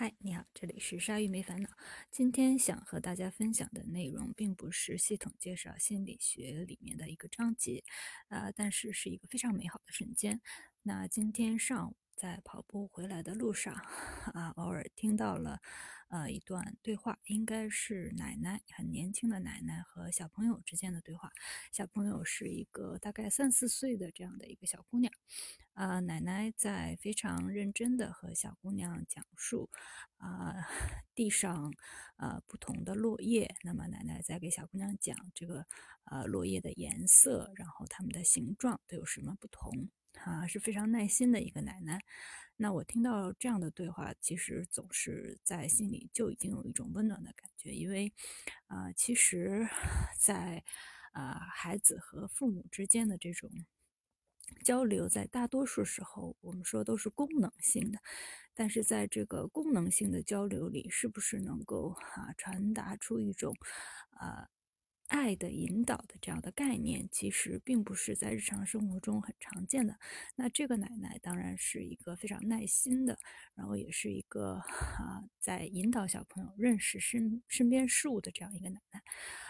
嗨，你好，这里是鲨鱼没烦恼。今天想和大家分享的内容，并不是系统介绍心理学里面的一个章节，啊，但是是一个非常美好的瞬间。那今天上午在跑步回来的路上，啊，偶尔听到了，呃，一段对话，应该是奶奶很年轻的奶奶和小朋友之间的对话。小朋友是一个大概三四岁的这样的一个小姑娘。啊，奶奶在非常认真的和小姑娘讲述，啊，地上，呃，不同的落叶。那么奶奶在给小姑娘讲这个，呃，落叶的颜色，然后它们的形状都有什么不同，啊，是非常耐心的一个奶奶。那我听到这样的对话，其实总是在心里就已经有一种温暖的感觉，因为，啊，其实，在，啊，孩子和父母之间的这种。交流在大多数时候，我们说都是功能性的，但是在这个功能性的交流里，是不是能够啊传达出一种啊爱的引导的这样的概念，其实并不是在日常生活中很常见的。那这个奶奶当然是一个非常耐心的，然后也是一个啊在引导小朋友认识身身边事物的这样一个奶奶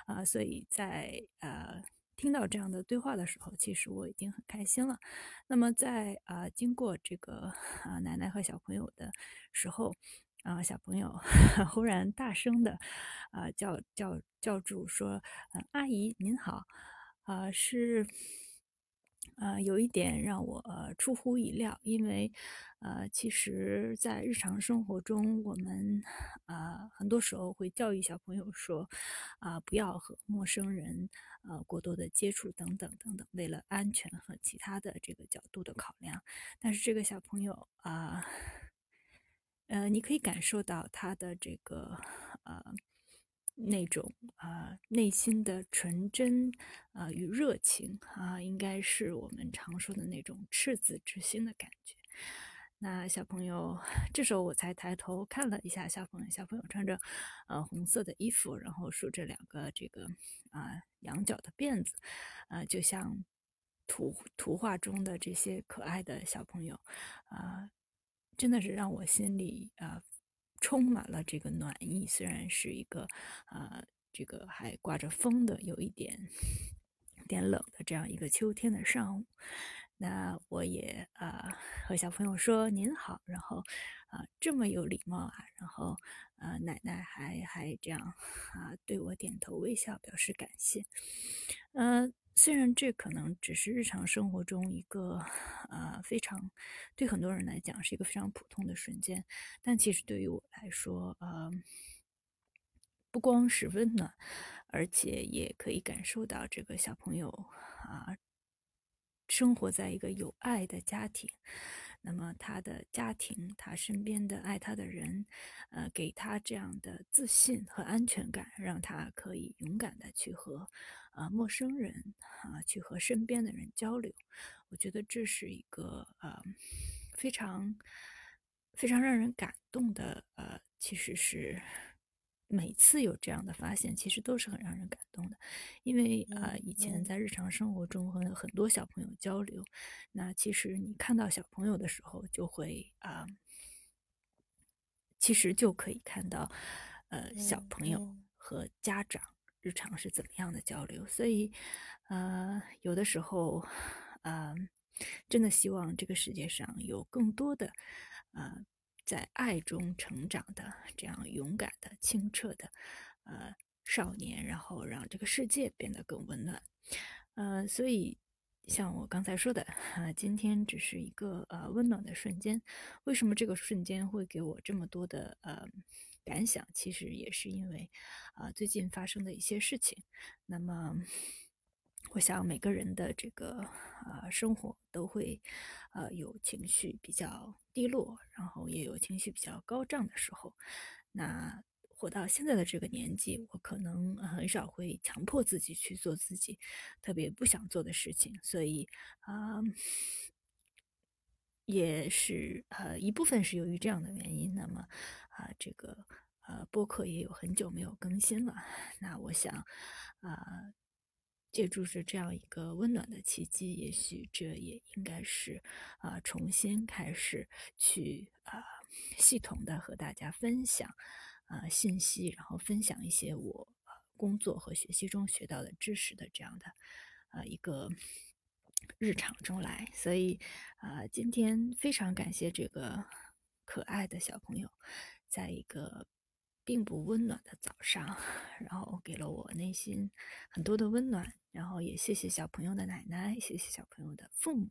啊，所以在呃。听到这样的对话的时候，其实我已经很开心了。那么在啊经过这个啊奶奶和小朋友的时候，啊小朋友 忽然大声的啊叫叫叫住说：“，阿姨您好，啊是。”呃，有一点让我出乎意料，因为，呃，其实，在日常生活中，我们，呃，很多时候会教育小朋友说，啊，不要和陌生人，呃，过多的接触，等等等等，为了安全和其他的这个角度的考量。但是这个小朋友啊，呃你可以感受到他的这个，呃。那种啊内心的纯真啊与热情啊，应该是我们常说的那种赤子之心的感觉。那小朋友，这时候我才抬头看了一下小朋友，小朋友穿着呃红色的衣服，然后梳着两个这个啊羊角的辫子，啊，就像图图画中的这些可爱的小朋友啊，真的是让我心里啊。充满了这个暖意，虽然是一个，呃，这个还刮着风的，有一点 点冷的这样一个秋天的上午，那我也啊和小朋友说您好，然后啊这么有礼貌啊，然后啊奶奶还还这样啊对我点头微笑表示感谢，嗯。虽然这可能只是日常生活中一个，呃，非常对很多人来讲是一个非常普通的瞬间，但其实对于我来说，呃，不光是温暖，而且也可以感受到这个小朋友啊，生活在一个有爱的家庭。那么他的家庭，他身边的爱他的人，呃，给他这样的自信和安全感，让他可以勇敢的去和，呃，陌生人啊，去和身边的人交流。我觉得这是一个呃，非常非常让人感动的，呃，其实是。每次有这样的发现，其实都是很让人感动的，因为啊，以前在日常生活中和很多小朋友交流，那其实你看到小朋友的时候，就会啊，其实就可以看到，呃，小朋友和家长日常是怎么样的交流，所以，呃，有的时候，啊，真的希望这个世界上有更多的，啊。在爱中成长的这样勇敢的、清澈的，呃，少年，然后让这个世界变得更温暖，呃，所以像我刚才说的，啊，今天只是一个呃温暖的瞬间。为什么这个瞬间会给我这么多的呃感想？其实也是因为啊最近发生的一些事情。那么。我想每个人的这个啊生活都会，呃有情绪比较低落，然后也有情绪比较高涨的时候。那活到现在的这个年纪，我可能很少会强迫自己去做自己特别不想做的事情，所以啊，也是呃一部分是由于这样的原因。那么啊，这个呃播客也有很久没有更新了。那我想啊。借助着这样一个温暖的契机，也许这也应该是啊，重新开始去啊。系统的和大家分享啊信息，然后分享一些我工作和学习中学到的知识的这样的呃一个日常中来。所以啊，今天非常感谢这个可爱的小朋友，在一个。并不温暖的早上，然后给了我内心很多的温暖，然后也谢谢小朋友的奶奶，谢谢小朋友的父母，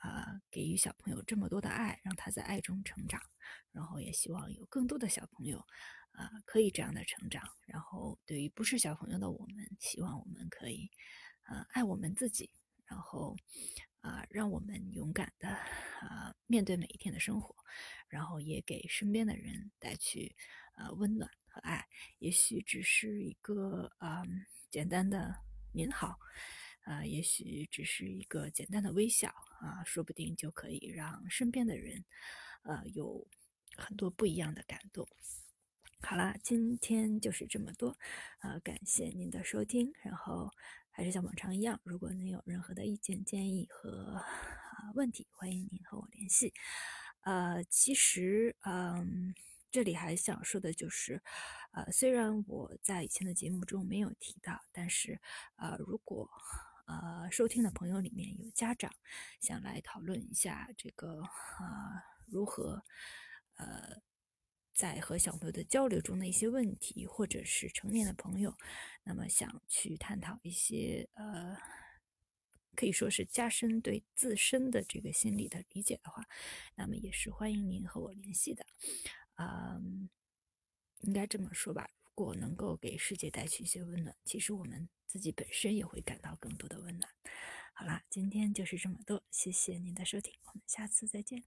啊，给予小朋友这么多的爱，让他在爱中成长，然后也希望有更多的小朋友，啊，可以这样的成长。然后对于不是小朋友的我们，希望我们可以，呃，爱我们自己，然后，啊，让我们勇敢的啊面对每一天的生活，然后也给身边的人带去。呃，温暖和爱，也许只是一个啊简单的您好，啊，也许只是一个简单的微笑啊，说不定就可以让身边的人，呃，有很多不一样的感动。好啦，今天就是这么多，呃，感谢您的收听。然后还是像往常一样，如果您有任何的意见建议和啊问题，欢迎您和我联系。呃，其实，嗯。这里还想说的就是，呃，虽然我在以前的节目中没有提到，但是，呃，如果呃收听的朋友里面有家长想来讨论一下这个啊如何呃在和小朋友的交流中的一些问题，或者是成年的朋友，那么想去探讨一些呃可以说是加深对自身的这个心理的理解的话，那么也是欢迎您和我联系的。嗯，应该这么说吧。如果能够给世界带去一些温暖，其实我们自己本身也会感到更多的温暖。好啦，今天就是这么多，谢谢您的收听，我们下次再见。